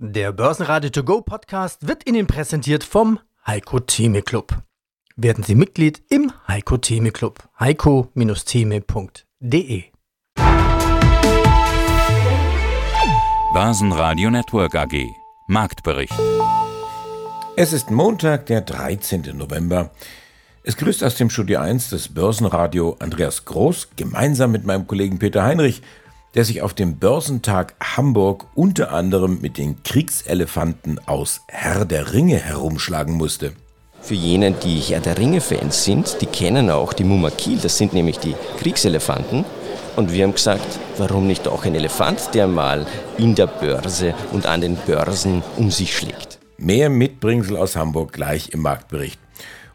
Der Börsenradio To Go Podcast wird Ihnen präsentiert vom Heiko Theme Club. Werden Sie Mitglied im Heiko Theme Club. heiko-theme.de Börsenradio Network AG Marktbericht. Es ist Montag, der 13. November. Es grüßt aus dem Studio 1 des Börsenradio Andreas Groß gemeinsam mit meinem Kollegen Peter Heinrich der sich auf dem Börsentag Hamburg unter anderem mit den Kriegselefanten aus Herr der Ringe herumschlagen musste. Für jene, die Herr der Ringe-Fans sind, die kennen auch die Mumakil, das sind nämlich die Kriegselefanten. Und wir haben gesagt, warum nicht auch ein Elefant, der mal in der Börse und an den Börsen um sich schlägt. Mehr Mitbringsel aus Hamburg gleich im Marktbericht.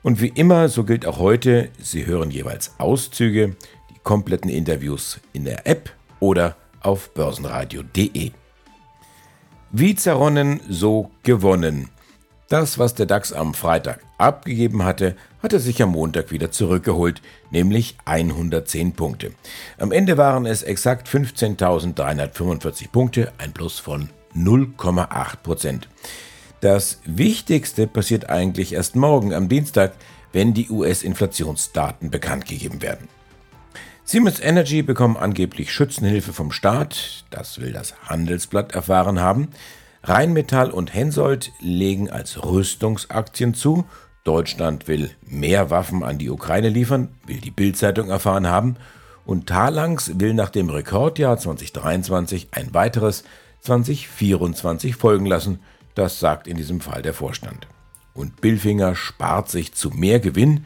Und wie immer, so gilt auch heute, Sie hören jeweils Auszüge, die kompletten Interviews in der App oder auf börsenradio.de. Wie zerronnen, so gewonnen. Das, was der DAX am Freitag abgegeben hatte, hat er sich am Montag wieder zurückgeholt, nämlich 110 Punkte. Am Ende waren es exakt 15.345 Punkte, ein Plus von 0,8 Prozent. Das Wichtigste passiert eigentlich erst morgen am Dienstag, wenn die US-Inflationsdaten bekannt gegeben werden. Siemens Energy bekommen angeblich Schützenhilfe vom Staat, das will das Handelsblatt erfahren haben. Rheinmetall und Hensoldt legen als Rüstungsaktien zu. Deutschland will mehr Waffen an die Ukraine liefern, will die Bildzeitung erfahren haben. Und Talangs will nach dem Rekordjahr 2023 ein weiteres 2024 folgen lassen. Das sagt in diesem Fall der Vorstand. Und Billfinger spart sich zu mehr Gewinn,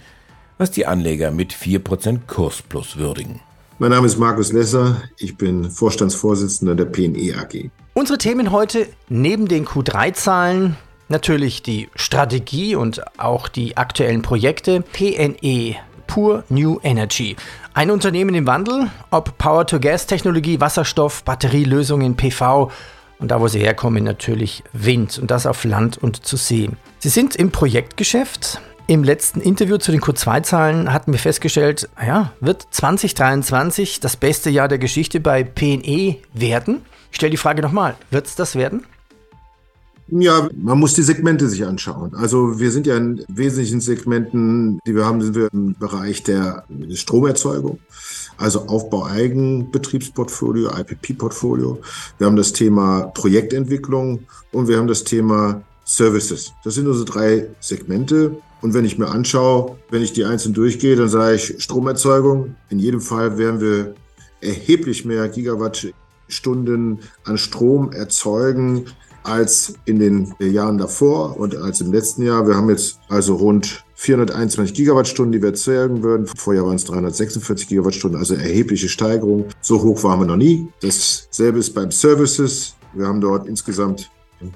was die Anleger mit 4% Kursplus würdigen. Mein Name ist Markus Lesser, ich bin Vorstandsvorsitzender der PNE AG. Unsere Themen heute neben den Q3-Zahlen natürlich die Strategie und auch die aktuellen Projekte. PNE, Pure New Energy. Ein Unternehmen im Wandel, ob Power-to-Gas-Technologie, Wasserstoff, Batterielösungen, PV und da, wo sie herkommen, natürlich Wind und das auf Land und zu See. Sie sind im Projektgeschäft, im letzten Interview zu den Q2-Zahlen hatten wir festgestellt, ja, wird 2023 das beste Jahr der Geschichte bei PNE werden? Ich stelle die Frage nochmal, wird es das werden? Ja, man muss die Segmente sich anschauen. Also wir sind ja in wesentlichen Segmenten, die wir haben, sind wir im Bereich der Stromerzeugung, also Aufbau Eigenbetriebsportfolio, IPP-Portfolio. Wir haben das Thema Projektentwicklung und wir haben das Thema Services. Das sind unsere drei Segmente. Und wenn ich mir anschaue, wenn ich die einzeln durchgehe, dann sage ich Stromerzeugung. In jedem Fall werden wir erheblich mehr Gigawattstunden an Strom erzeugen als in den Jahren davor und als im letzten Jahr. Wir haben jetzt also rund 421 Gigawattstunden, die wir erzeugen würden. Vorher waren es 346 Gigawattstunden, also erhebliche Steigerung. So hoch waren wir noch nie. Dasselbe ist beim Services. Wir haben dort insgesamt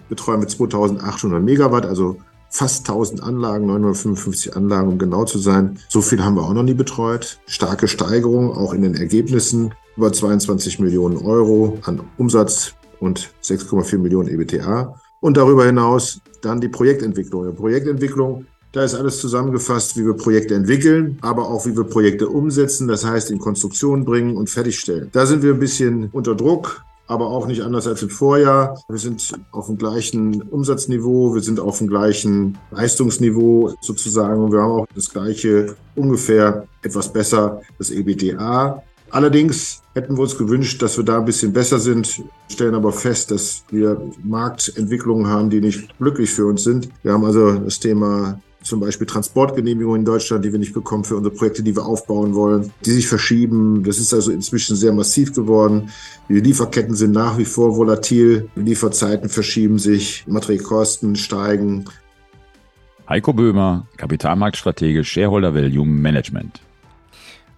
betreuen wir 2800 Megawatt, also fast 1000 Anlagen, 955 Anlagen, um genau zu sein. So viel haben wir auch noch nie betreut. Starke Steigerung auch in den Ergebnissen. Über 22 Millionen Euro an Umsatz und 6,4 Millionen EBTA. Und darüber hinaus dann die Projektentwicklung. Die Projektentwicklung, da ist alles zusammengefasst, wie wir Projekte entwickeln, aber auch wie wir Projekte umsetzen, das heißt in Konstruktion bringen und fertigstellen. Da sind wir ein bisschen unter Druck aber auch nicht anders als im Vorjahr. Wir sind auf dem gleichen Umsatzniveau, wir sind auf dem gleichen Leistungsniveau sozusagen und wir haben auch das gleiche ungefähr etwas besser, das EBDA. Allerdings hätten wir uns gewünscht, dass wir da ein bisschen besser sind, stellen aber fest, dass wir Marktentwicklungen haben, die nicht glücklich für uns sind. Wir haben also das Thema zum Beispiel Transportgenehmigungen in Deutschland, die wir nicht bekommen für unsere Projekte, die wir aufbauen wollen, die sich verschieben. Das ist also inzwischen sehr massiv geworden. Die Lieferketten sind nach wie vor volatil. Die Lieferzeiten verschieben sich, Materialkosten steigen. Heiko Böhmer, Kapitalmarktstratege, Shareholder Value Management.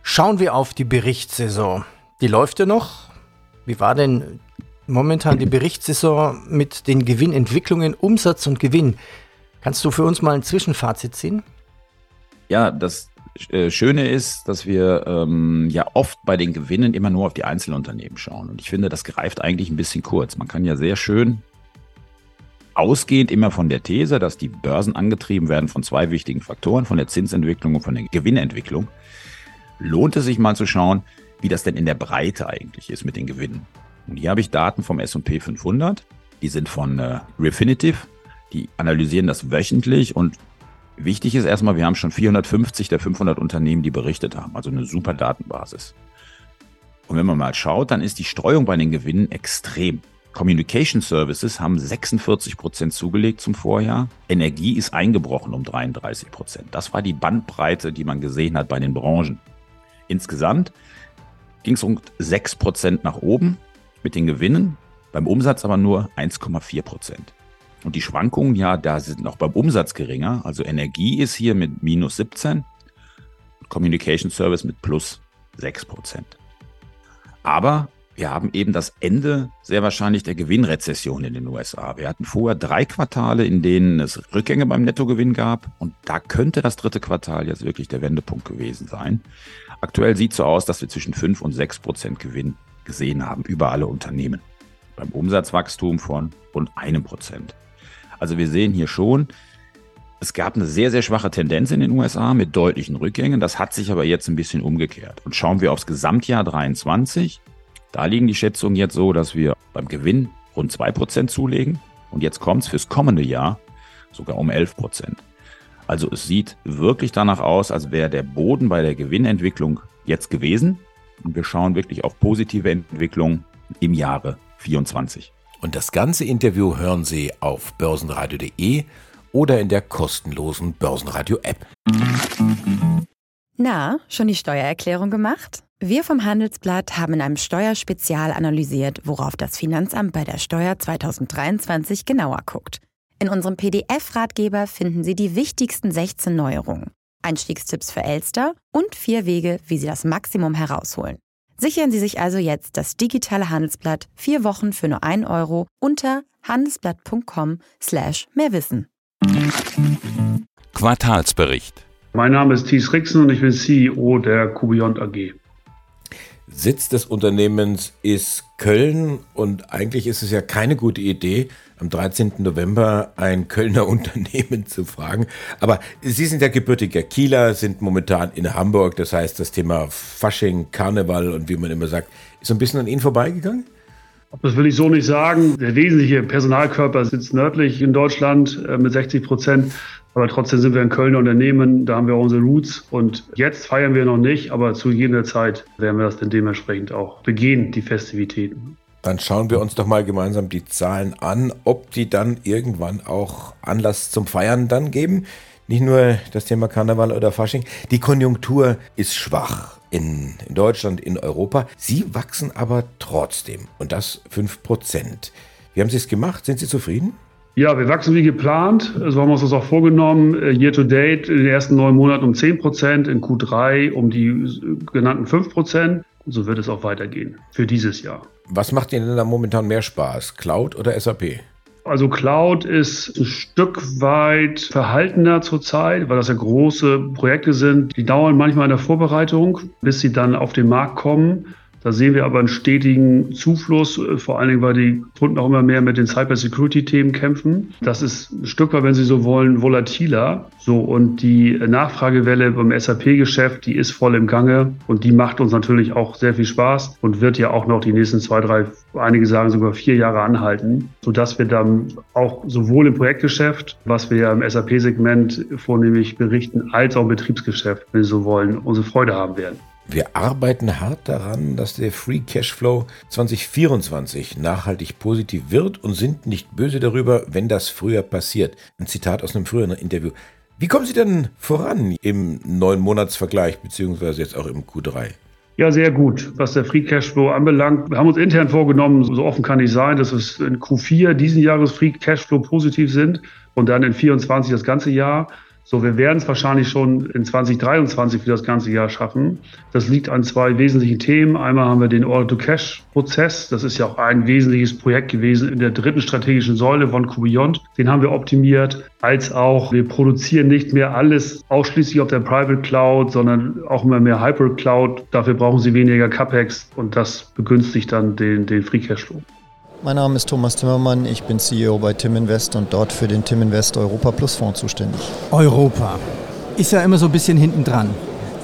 Schauen wir auf die Berichtssaison. Die läuft ja noch. Wie war denn momentan die Berichtssaison mit den Gewinnentwicklungen, Umsatz und Gewinn? Kannst du für uns mal ein Zwischenfazit ziehen? Ja, das äh, Schöne ist, dass wir ähm, ja oft bei den Gewinnen immer nur auf die Einzelunternehmen schauen. Und ich finde, das greift eigentlich ein bisschen kurz. Man kann ja sehr schön ausgehend immer von der These, dass die Börsen angetrieben werden von zwei wichtigen Faktoren, von der Zinsentwicklung und von der Gewinnentwicklung, lohnt es sich mal zu schauen, wie das denn in der Breite eigentlich ist mit den Gewinnen. Und hier habe ich Daten vom S&P 500 Die sind von äh, Refinitiv. Die analysieren das wöchentlich und wichtig ist erstmal, wir haben schon 450 der 500 Unternehmen, die berichtet haben. Also eine super Datenbasis. Und wenn man mal schaut, dann ist die Streuung bei den Gewinnen extrem. Communication Services haben 46 Prozent zugelegt zum Vorjahr. Energie ist eingebrochen um 33 Prozent. Das war die Bandbreite, die man gesehen hat bei den Branchen. Insgesamt ging es um 6 Prozent nach oben mit den Gewinnen, beim Umsatz aber nur 1,4 Prozent. Und die Schwankungen, ja, da sind noch beim Umsatz geringer. Also Energie ist hier mit minus 17, Communication Service mit plus 6 Prozent. Aber wir haben eben das Ende sehr wahrscheinlich der Gewinnrezession in den USA. Wir hatten vorher drei Quartale, in denen es Rückgänge beim Nettogewinn gab. Und da könnte das dritte Quartal jetzt wirklich der Wendepunkt gewesen sein. Aktuell sieht es so aus, dass wir zwischen 5 und 6 Prozent Gewinn gesehen haben über alle Unternehmen. Beim Umsatzwachstum von rund einem Prozent. Also wir sehen hier schon, es gab eine sehr, sehr schwache Tendenz in den USA mit deutlichen Rückgängen. Das hat sich aber jetzt ein bisschen umgekehrt. Und schauen wir aufs Gesamtjahr 23, da liegen die Schätzungen jetzt so, dass wir beim Gewinn rund 2% zulegen. Und jetzt kommt es fürs kommende Jahr sogar um 11%. Also es sieht wirklich danach aus, als wäre der Boden bei der Gewinnentwicklung jetzt gewesen. Und wir schauen wirklich auf positive Entwicklung im Jahre 24. Und das ganze Interview hören Sie auf börsenradio.de oder in der kostenlosen Börsenradio-App. Na, schon die Steuererklärung gemacht? Wir vom Handelsblatt haben in einem Steuerspezial analysiert, worauf das Finanzamt bei der Steuer 2023 genauer guckt. In unserem PDF-Ratgeber finden Sie die wichtigsten 16 Neuerungen, Einstiegstipps für Elster und vier Wege, wie Sie das Maximum herausholen. Sichern Sie sich also jetzt das digitale Handelsblatt vier Wochen für nur 1 Euro unter handelsblatt.com slash mehrwissen. Quartalsbericht. Mein Name ist Thies Rixen und ich bin CEO der Kubiont AG. Sitz des Unternehmens ist Köln und eigentlich ist es ja keine gute Idee, am 13. November ein Kölner Unternehmen zu fragen. Aber Sie sind ja gebürtiger Kieler, sind momentan in Hamburg. Das heißt, das Thema Fasching, Karneval und wie man immer sagt, ist so ein bisschen an Ihnen vorbeigegangen? Das will ich so nicht sagen. Der wesentliche Personalkörper sitzt nördlich in Deutschland äh, mit 60 Prozent. Aber trotzdem sind wir ein Kölner Unternehmen, da haben wir auch unsere Roots. Und jetzt feiern wir noch nicht, aber zu jeder Zeit werden wir das dann dementsprechend auch begehen, die Festivitäten. Dann schauen wir uns doch mal gemeinsam die Zahlen an, ob die dann irgendwann auch Anlass zum Feiern dann geben. Nicht nur das Thema Karneval oder Fasching. Die Konjunktur ist schwach in, in Deutschland, in Europa. Sie wachsen aber trotzdem und das 5%. Wie haben Sie es gemacht? Sind Sie zufrieden? Ja, wir wachsen wie geplant. So haben wir uns das auch vorgenommen. Äh, year to date in den ersten neun Monaten um 10 Prozent, in Q3 um die genannten 5 Prozent. Und so wird es auch weitergehen für dieses Jahr. Was macht Ihnen denn da momentan mehr Spaß? Cloud oder SAP? Also Cloud ist ein Stück weit verhaltener zurzeit, weil das ja große Projekte sind. Die dauern manchmal in der Vorbereitung, bis sie dann auf den Markt kommen. Da sehen wir aber einen stetigen Zufluss, äh, vor allen Dingen, weil die Kunden auch immer mehr mit den Cybersecurity-Themen kämpfen. Das ist ein Stück weit, wenn Sie so wollen, volatiler. So, und die Nachfragewelle beim SAP-Geschäft, die ist voll im Gange und die macht uns natürlich auch sehr viel Spaß und wird ja auch noch die nächsten zwei, drei, einige sagen sogar vier Jahre anhalten, sodass wir dann auch sowohl im Projektgeschäft, was wir ja im SAP-Segment vornehmlich berichten, als auch im Betriebsgeschäft, wenn Sie so wollen, unsere Freude haben werden. Wir arbeiten hart daran, dass der Free Cashflow 2024 nachhaltig positiv wird und sind nicht böse darüber, wenn das früher passiert. Ein Zitat aus einem früheren Interview. Wie kommen Sie denn voran im neuen Monatsvergleich beziehungsweise jetzt auch im Q3? Ja, sehr gut, was der Free Cashflow anbelangt. Wir haben uns intern vorgenommen, so offen kann ich sein, dass es in Q4 diesen Jahres Free Cashflow positiv sind und dann in 24 das ganze Jahr. So, wir werden es wahrscheinlich schon in 2023 für das ganze Jahr schaffen. Das liegt an zwei wesentlichen Themen. Einmal haben wir den Order-to-Cash-Prozess. Das ist ja auch ein wesentliches Projekt gewesen in der dritten strategischen Säule von Kubeyond. Den haben wir optimiert. Als auch, wir produzieren nicht mehr alles ausschließlich auf der Private Cloud, sondern auch immer mehr Hyper Cloud. Dafür brauchen Sie weniger CapEx und das begünstigt dann den, den Free Cashflow. Mein Name ist Thomas Timmermann, ich bin CEO bei Tim Invest und dort für den Tim Invest Europa Plus Fonds zuständig. Europa ist ja immer so ein bisschen hinten dran.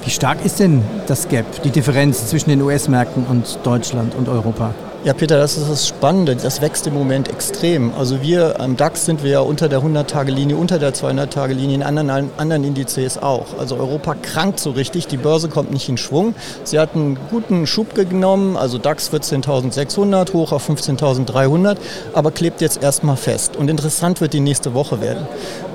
Wie stark ist denn das Gap, die Differenz zwischen den US-Märkten und Deutschland und Europa? Ja, Peter, das ist das Spannende. Das wächst im Moment extrem. Also wir am DAX sind wir ja unter der 100-Tage-Linie, unter der 200-Tage-Linie, in anderen, anderen Indizes auch. Also Europa krankt so richtig, die Börse kommt nicht in Schwung. Sie hat einen guten Schub genommen, also DAX 14.600 hoch auf 15.300, aber klebt jetzt erstmal fest. Und interessant wird die nächste Woche werden,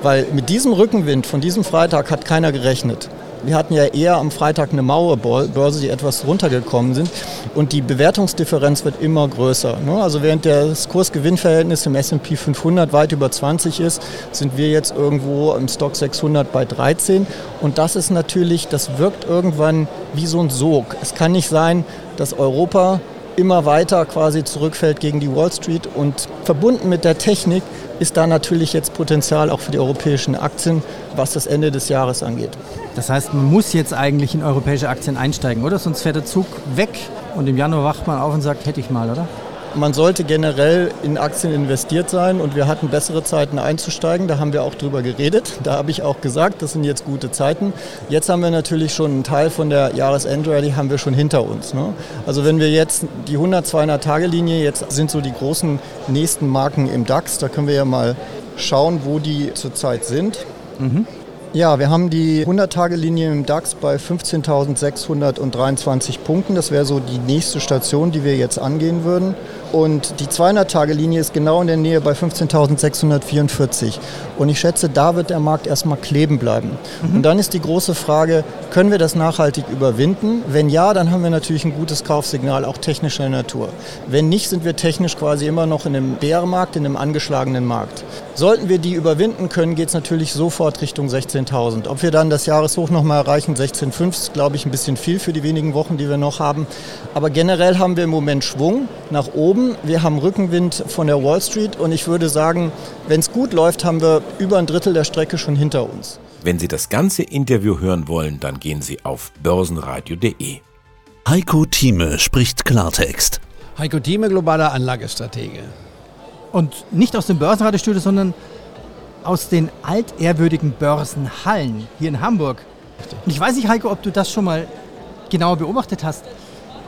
weil mit diesem Rückenwind von diesem Freitag hat keiner gerechnet. Wir hatten ja eher am Freitag eine Mauerbörse, die etwas runtergekommen sind. Und die Bewertungsdifferenz wird immer größer. Ne? Also während das Kursgewinnverhältnis im S&P 500 weit über 20 ist, sind wir jetzt irgendwo im Stock 600 bei 13. Und das ist natürlich, das wirkt irgendwann wie so ein Sog. Es kann nicht sein, dass Europa immer weiter quasi zurückfällt gegen die Wall Street und verbunden mit der Technik ist da natürlich jetzt Potenzial auch für die europäischen Aktien, was das Ende des Jahres angeht. Das heißt, man muss jetzt eigentlich in europäische Aktien einsteigen, oder? Sonst fährt der Zug weg und im Januar wacht man auf und sagt, hätte ich mal, oder? Man sollte generell in Aktien investiert sein und wir hatten bessere Zeiten einzusteigen. Da haben wir auch drüber geredet. Da habe ich auch gesagt, das sind jetzt gute Zeiten. Jetzt haben wir natürlich schon einen Teil von der Jahresendrallye haben wir schon hinter uns. Ne? Also wenn wir jetzt die 100, 200 Tage Linie, jetzt sind so die großen nächsten Marken im DAX. Da können wir ja mal schauen, wo die zurzeit sind. Mhm. Ja, wir haben die 100-Tage-Linie im DAX bei 15.623 Punkten. Das wäre so die nächste Station, die wir jetzt angehen würden. Und die 200-Tage-Linie ist genau in der Nähe bei 15.644. Und ich schätze, da wird der Markt erstmal kleben bleiben. Mhm. Und dann ist die große Frage, können wir das nachhaltig überwinden? Wenn ja, dann haben wir natürlich ein gutes Kaufsignal, auch technischer Natur. Wenn nicht, sind wir technisch quasi immer noch in einem Bärenmarkt, in einem angeschlagenen Markt. Sollten wir die überwinden können, geht es natürlich sofort Richtung 16.000. Ob wir dann das Jahreshoch nochmal erreichen, 16.5, ist, glaube ich, ein bisschen viel für die wenigen Wochen, die wir noch haben. Aber generell haben wir im Moment Schwung nach oben wir haben Rückenwind von der Wall Street und ich würde sagen, wenn es gut läuft, haben wir über ein Drittel der Strecke schon hinter uns. Wenn Sie das ganze Interview hören wollen, dann gehen Sie auf börsenradio.de. Heiko Thieme spricht Klartext. Heiko Thieme, globaler Anlagestratege. Und nicht aus dem Börsenradiostudio, sondern aus den altehrwürdigen Börsenhallen hier in Hamburg. Und ich weiß nicht, Heiko, ob du das schon mal genauer beobachtet hast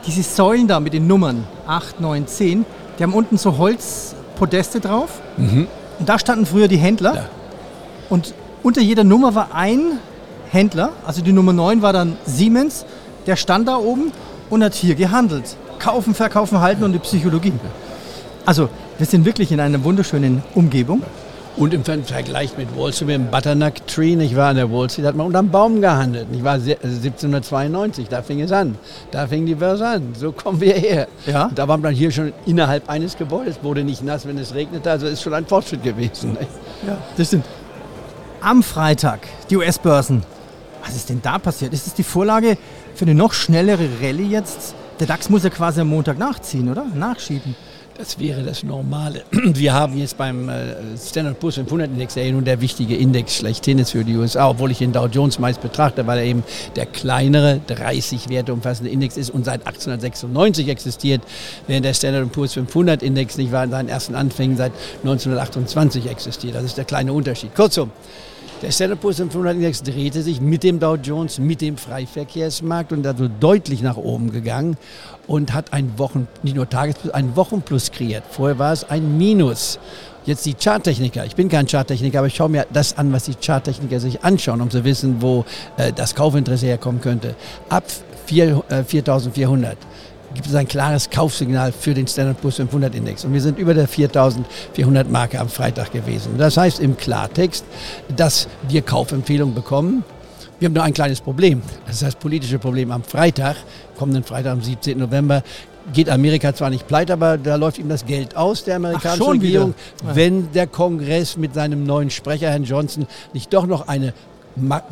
diese Säulen da mit den Nummern 8, 9, 10, die haben unten so Holzpodeste drauf. Mhm. Und da standen früher die Händler. Ja. Und unter jeder Nummer war ein Händler, also die Nummer 9 war dann Siemens, der stand da oben und hat hier gehandelt. Kaufen, verkaufen, halten und die Psychologie. Also wir sind wirklich in einer wunderschönen Umgebung. Und im Vergleich mit Wall Street, mit dem Butternut Tree, ich war an der Wall Street, hat man unterm Baum gehandelt. Ich war 1792, da fing es an. Da fing die Börse an. So kommen wir her. Ja. Da war man hier schon innerhalb eines Gebäudes, wurde nicht nass, wenn es regnete. Also ist schon ein Fortschritt gewesen. Ja, das stimmt. Am Freitag, die US-Börsen. Was ist denn da passiert? Ist das die Vorlage für eine noch schnellere Rallye jetzt? Der DAX muss ja quasi am Montag nachziehen, oder? Nachschieben. Das wäre das Normale. Wir haben jetzt beim äh, Standard Poor's 500 Index, der nun der wichtige Index schlechthin ist für die USA, obwohl ich den Dow Jones meist betrachte, weil er eben der kleinere, 30 Werte umfassende Index ist und seit 1896 existiert, während der Standard Poor's 500 Index nicht war in seinen ersten Anfängen seit 1928 existiert. Das ist der kleine Unterschied. Kurzum, der Standard Poor's 500 Index drehte sich mit dem Dow Jones, mit dem Freiverkehrsmarkt und also deutlich nach oben gegangen und hat ein Wochen, nicht nur Tagesplus, ein Wochenplus kreiert. Vorher war es ein Minus. Jetzt die Charttechniker. Ich bin kein Charttechniker, aber ich schaue mir das an, was die Charttechniker sich anschauen, um zu wissen, wo äh, das Kaufinteresse herkommen könnte. Ab 4, äh, 4400 gibt es ein klares Kaufsignal für den Standard Poor's 500 Index. Und wir sind über der 4400 Marke am Freitag gewesen. Das heißt im Klartext, dass wir Kaufempfehlungen bekommen. Wir haben nur ein kleines Problem. Das ist das politische Problem. Am Freitag, kommenden Freitag, am 17. November, geht Amerika zwar nicht pleite, aber da läuft ihm das Geld aus, der amerikanischen Ach, Regierung, wieder. wenn der Kongress mit seinem neuen Sprecher, Herrn Johnson, nicht doch noch eine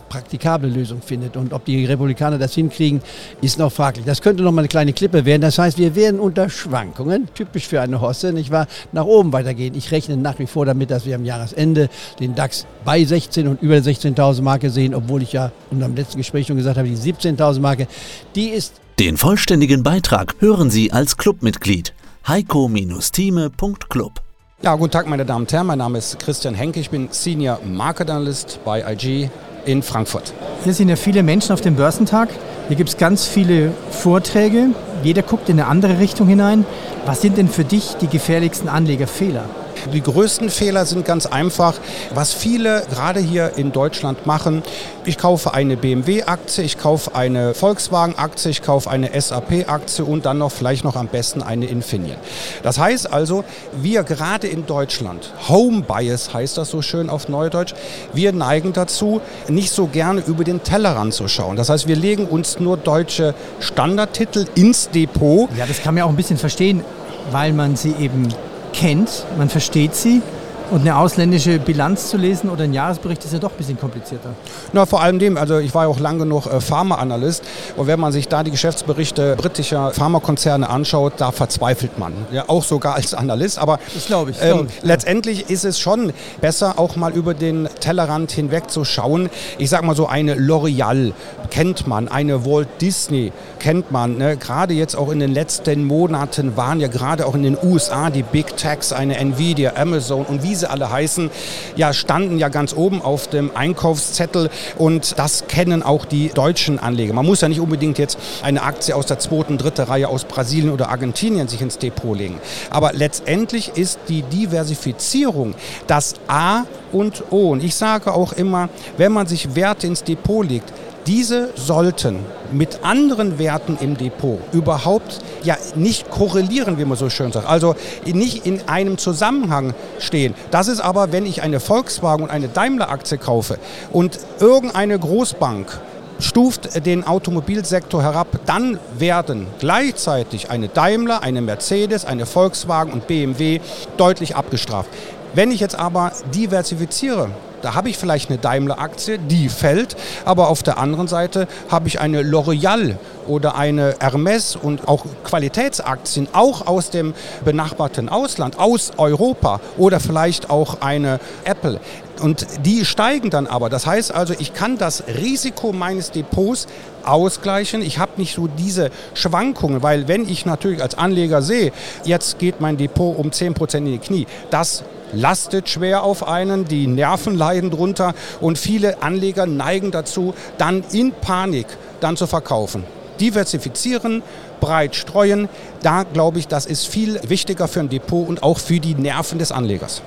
praktikable Lösung findet. Und ob die Republikaner das hinkriegen, ist noch fraglich. Das könnte noch mal eine kleine Klippe werden. Das heißt, wir werden unter Schwankungen, typisch für eine Hosse, nicht wahr, nach oben weitergehen. Ich rechne nach wie vor damit, dass wir am Jahresende den DAX bei 16 und über 16.000 Marke sehen, obwohl ich ja in unserem letzten Gespräch schon gesagt habe, die 17.000 Marke, die ist... Den vollständigen Beitrag hören Sie als Clubmitglied heiko-thieme.club. Ja, guten Tag, meine Damen und Herren. Mein Name ist Christian Henke. Ich bin Senior Market Analyst bei IG in Frankfurt. Hier sind ja viele Menschen auf dem Börsentag. Hier gibt es ganz viele Vorträge, Jeder guckt in eine andere Richtung hinein. Was sind denn für dich die gefährlichsten Anlegerfehler? Die größten Fehler sind ganz einfach, was viele gerade hier in Deutschland machen. Ich kaufe eine BMW-Aktie, ich kaufe eine Volkswagen-Aktie, ich kaufe eine SAP-Aktie und dann noch vielleicht noch am besten eine Infineon. Das heißt also, wir gerade in Deutschland, Home Bias heißt das so schön auf Neudeutsch, wir neigen dazu, nicht so gerne über den Tellerrand zu schauen. Das heißt, wir legen uns nur deutsche Standardtitel ins Depot. Ja, das kann man auch ein bisschen verstehen, weil man sie eben kennt, man versteht sie und eine ausländische Bilanz zu lesen oder ein Jahresbericht ist ja doch ein bisschen komplizierter. Na, vor allem dem, also ich war ja auch lang genug äh, Pharmaanalyst und wenn man sich da die Geschäftsberichte britischer Pharmakonzerne anschaut, da verzweifelt man. Ja, auch sogar als Analyst. Aber das glaube ich, ähm, ich, letztendlich ist es schon besser, auch mal über den Tellerrand hinweg zu schauen. Ich sag mal so, eine L'Oreal kennt man, eine Walt Disney kennt man. Ne? Gerade jetzt auch in den letzten Monaten waren ja gerade auch in den USA die Big Techs, eine Nvidia, Amazon und wie sie alle heißen, ja, standen ja ganz oben auf dem Einkaufszettel und das kennen auch die deutschen Anleger. Man muss ja nicht unbedingt jetzt eine Aktie aus der zweiten, dritten Reihe aus Brasilien oder Argentinien sich ins Depot legen. Aber letztendlich ist die Diversifizierung das A und O. Und ich sage auch immer, wenn man sich Werte ins Depot legt, diese sollten mit anderen Werten im Depot überhaupt ja nicht korrelieren, wie man so schön sagt. Also nicht in einem Zusammenhang stehen. Das ist aber, wenn ich eine Volkswagen und eine Daimler-Aktie kaufe und irgendeine Großbank stuft den Automobilsektor herab, dann werden gleichzeitig eine Daimler, eine Mercedes, eine Volkswagen und BMW deutlich abgestraft. Wenn ich jetzt aber diversifiziere, da habe ich vielleicht eine Daimler-Aktie, die fällt, aber auf der anderen Seite habe ich eine L'Oreal oder eine Hermes und auch Qualitätsaktien, auch aus dem benachbarten Ausland, aus Europa oder vielleicht auch eine Apple. Und die steigen dann aber. Das heißt also, ich kann das Risiko meines Depots ausgleichen. Ich habe nicht so diese Schwankungen, weil wenn ich natürlich als Anleger sehe, jetzt geht mein Depot um 10% in die Knie, das lastet schwer auf einen, die Nerven leiden drunter und viele Anleger neigen dazu, dann in Panik dann zu verkaufen. Diversifizieren, breit streuen, da glaube ich, das ist viel wichtiger für ein Depot und auch für die Nerven des Anlegers.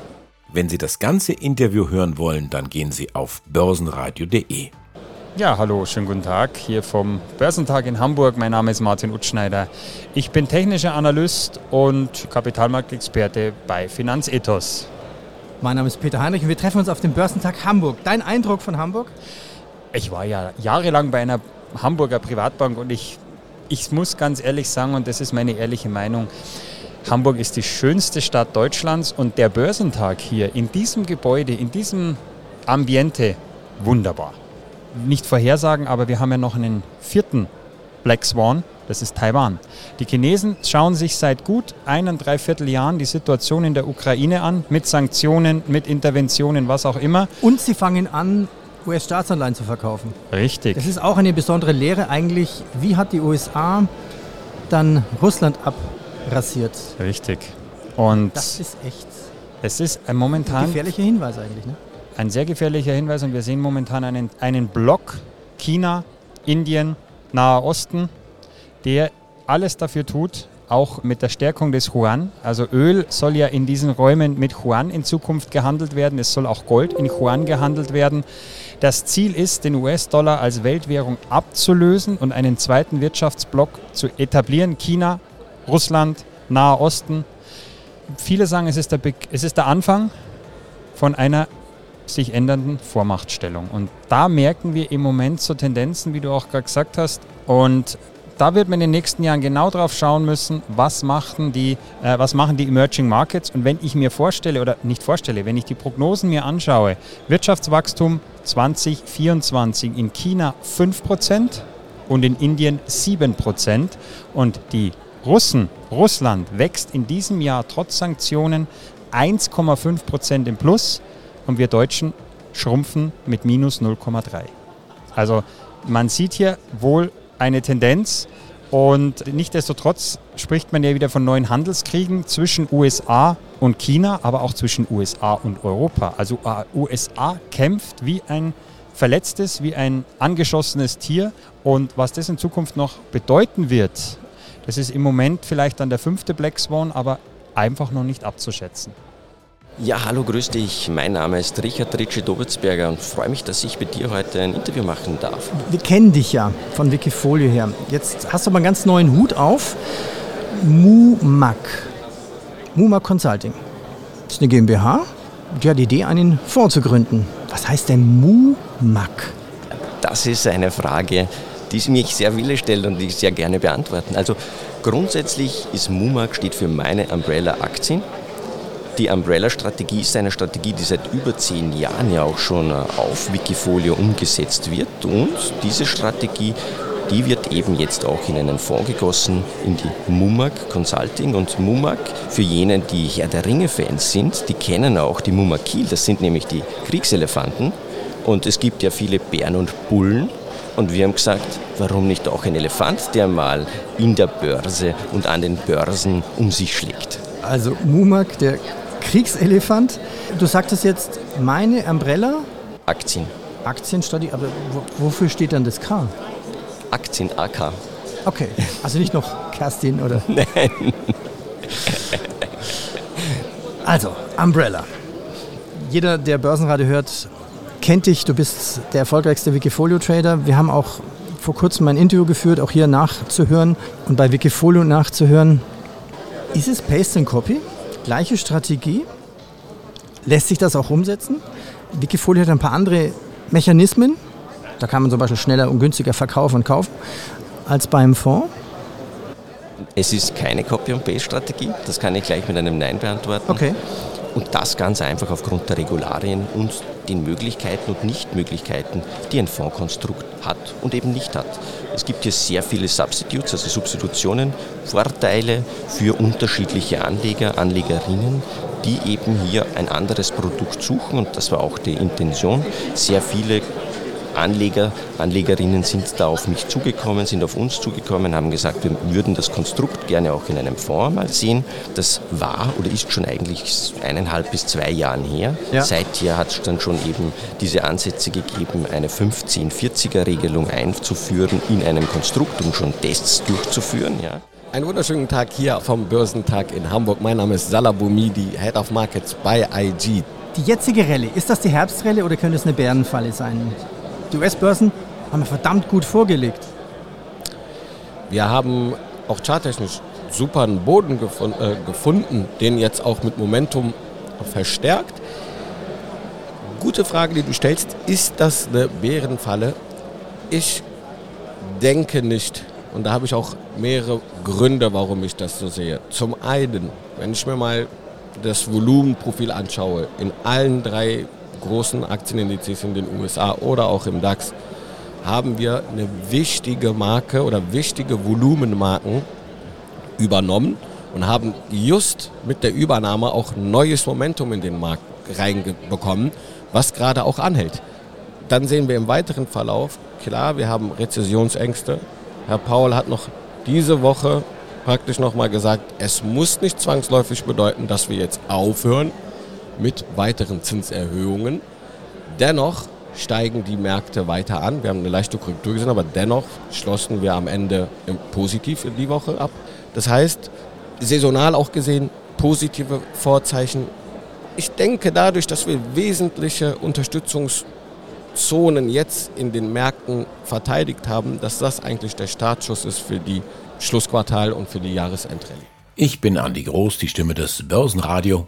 Wenn Sie das ganze Interview hören wollen, dann gehen Sie auf börsenradio.de. Ja, hallo, schönen guten Tag. Hier vom Börsentag in Hamburg. Mein Name ist Martin Utschneider. Ich bin technischer Analyst und Kapitalmarktexperte bei Finanzethos. Mein Name ist Peter Heinrich und wir treffen uns auf dem Börsentag Hamburg. Dein Eindruck von Hamburg? Ich war ja jahrelang bei einer Hamburger Privatbank und ich, ich muss ganz ehrlich sagen, und das ist meine ehrliche Meinung, Hamburg ist die schönste Stadt Deutschlands und der Börsentag hier in diesem Gebäude, in diesem Ambiente, wunderbar nicht vorhersagen, aber wir haben ja noch einen vierten Black Swan, das ist Taiwan. Die Chinesen schauen sich seit gut einen, dreiviertel Jahren die Situation in der Ukraine an, mit Sanktionen, mit Interventionen, was auch immer. Und sie fangen an, US-Staatsanleihen zu verkaufen. Richtig. Das ist auch eine besondere Lehre eigentlich. Wie hat die USA dann Russland abrasiert? Richtig. Und das ist echt. Es ist ein momentan. Ein gefährlicher Hinweis eigentlich, ne? ein sehr gefährlicher Hinweis und wir sehen momentan einen, einen Block China, Indien, Nahe Osten, der alles dafür tut, auch mit der Stärkung des Yuan. Also Öl soll ja in diesen Räumen mit Yuan in Zukunft gehandelt werden. Es soll auch Gold in Yuan gehandelt werden. Das Ziel ist, den US-Dollar als Weltwährung abzulösen und einen zweiten Wirtschaftsblock zu etablieren. China, Russland, Nahe Osten. Viele sagen, es ist der, es ist der Anfang von einer sich ändernden Vormachtstellung. Und da merken wir im Moment so Tendenzen, wie du auch gerade gesagt hast. Und da wird man in den nächsten Jahren genau drauf schauen müssen, was machen, die, äh, was machen die Emerging Markets. Und wenn ich mir vorstelle, oder nicht vorstelle, wenn ich die Prognosen mir anschaue, Wirtschaftswachstum 2024 in China 5% und in Indien 7%. Und die Russen, Russland wächst in diesem Jahr trotz Sanktionen 1,5% im Plus und wir Deutschen schrumpfen mit minus 0,3. Also man sieht hier wohl eine Tendenz und nichtdestotrotz spricht man ja wieder von neuen Handelskriegen zwischen USA und China, aber auch zwischen USA und Europa. Also USA kämpft wie ein verletztes, wie ein angeschossenes Tier und was das in Zukunft noch bedeuten wird, Es ist im Moment vielleicht dann der fünfte Black Swan, aber einfach noch nicht abzuschätzen. Ja, hallo, grüß dich. Mein Name ist Richard Ritschi Dobitzberger und freue mich, dass ich mit dir heute ein Interview machen darf. Wir kennen dich ja von Wikifolio her. Jetzt hast du aber einen ganz neuen Hut auf. MUMAC. MUMAC Consulting. Das ist eine GmbH. Die hat die Idee, einen Fonds zu gründen. Was heißt denn MUMAC? Das ist eine Frage, die mich sehr viele stellen und die ich sehr gerne beantworten. Also grundsätzlich ist MUMAC steht für meine Umbrella Aktien. Die Umbrella-Strategie ist eine Strategie, die seit über zehn Jahren ja auch schon auf Wikifolio umgesetzt wird. Und diese Strategie, die wird eben jetzt auch in einen Fonds gegossen, in die MUMAC Consulting. Und MUMAC, für jene, die Herr der Ringe-Fans sind, die kennen auch die Mumakil, das sind nämlich die Kriegselefanten. Und es gibt ja viele Bären und Bullen. Und wir haben gesagt, warum nicht auch ein Elefant, der mal in der Börse und an den Börsen um sich schlägt. Also MUMAC, der Kriegselefant. Du sagtest jetzt meine Umbrella? Aktien. Aktienstrategie, aber wofür steht dann das K? Aktien AK. Okay, also nicht noch Kerstin oder? Nein. Also, Umbrella. Jeder, der Börsenradio hört, kennt dich. Du bist der erfolgreichste Wikifolio-Trader. Wir haben auch vor kurzem ein Interview geführt, auch hier nachzuhören und bei Wikifolio nachzuhören. Ist es Paste and Copy? Gleiche Strategie? Lässt sich das auch umsetzen? Wikifolio hat ein paar andere Mechanismen. Da kann man zum Beispiel schneller und günstiger verkaufen und kaufen als beim Fonds. Es ist keine Copy-and-Paste-Strategie. Das kann ich gleich mit einem Nein beantworten. Okay. Und das ganz einfach aufgrund der Regularien und den Möglichkeiten und Nichtmöglichkeiten, die ein Fondskonstrukt hat und eben nicht hat. Es gibt hier sehr viele Substitutes, also Substitutionen, Vorteile für unterschiedliche Anleger, Anlegerinnen, die eben hier ein anderes Produkt suchen und das war auch die Intention. Sehr viele Anleger, Anlegerinnen sind da auf mich zugekommen, sind auf uns zugekommen, haben gesagt, wir würden das Konstrukt gerne auch in einem Fonds mal sehen. Das war oder ist schon eigentlich eineinhalb bis zwei Jahren her. Ja. Seither hat es dann schon eben diese Ansätze gegeben, eine 15-40er-Regelung einzuführen in einem Konstrukt, um schon Tests durchzuführen. Ja. Einen wunderschönen Tag hier vom Börsentag in Hamburg. Mein Name ist Salah Boumidi, Head of Markets bei IG. Die jetzige Rallye, ist das die Herbstrallye oder könnte es eine Bärenfalle sein? Die US-Börsen haben verdammt gut vorgelegt. Wir haben auch charttechnisch super einen Boden gefund, äh, gefunden, den jetzt auch mit Momentum verstärkt. Gute Frage, die du stellst. Ist das eine Bärenfalle? Ich denke nicht. Und da habe ich auch mehrere Gründe, warum ich das so sehe. Zum einen, wenn ich mir mal das Volumenprofil anschaue, in allen drei großen Aktienindizes in den USA oder auch im DAX, haben wir eine wichtige Marke oder wichtige Volumenmarken übernommen und haben just mit der Übernahme auch neues Momentum in den Markt reinbekommen, was gerade auch anhält. Dann sehen wir im weiteren Verlauf, klar, wir haben Rezessionsängste. Herr Paul hat noch diese Woche praktisch nochmal gesagt, es muss nicht zwangsläufig bedeuten, dass wir jetzt aufhören, mit weiteren Zinserhöhungen. Dennoch steigen die Märkte weiter an. Wir haben eine leichte Korrektur gesehen, aber dennoch schlossen wir am Ende positiv in die Woche ab. Das heißt, saisonal auch gesehen, positive Vorzeichen. Ich denke dadurch, dass wir wesentliche Unterstützungszonen jetzt in den Märkten verteidigt haben, dass das eigentlich der Startschuss ist für die Schlussquartal und für die Jahresendrallye. Ich bin Andi Groß, die Stimme des Börsenradio.